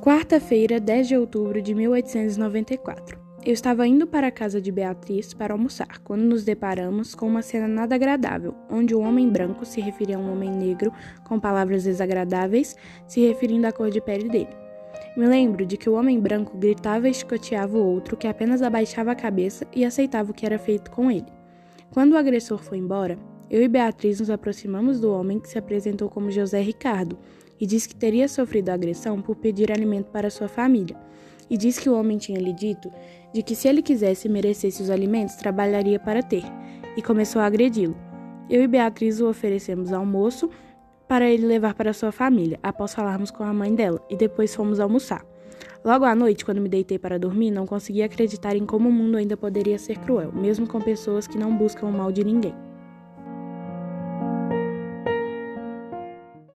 Quarta-feira, 10 de outubro de 1894. Eu estava indo para a casa de Beatriz para almoçar, quando nos deparamos com uma cena nada agradável, onde um homem branco se referia a um homem negro com palavras desagradáveis, se referindo à cor de pele dele. Me lembro de que o homem branco gritava e chicoteava o outro, que apenas abaixava a cabeça e aceitava o que era feito com ele. Quando o agressor foi embora, eu e Beatriz nos aproximamos do homem que se apresentou como José Ricardo e disse que teria sofrido agressão por pedir alimento para sua família. E disse que o homem tinha lhe dito de que se ele quisesse e merecesse os alimentos, trabalharia para ter, e começou a agredi-lo. Eu e Beatriz o oferecemos almoço para ele levar para sua família, após falarmos com a mãe dela, e depois fomos almoçar. Logo à noite, quando me deitei para dormir, não consegui acreditar em como o mundo ainda poderia ser cruel, mesmo com pessoas que não buscam o mal de ninguém.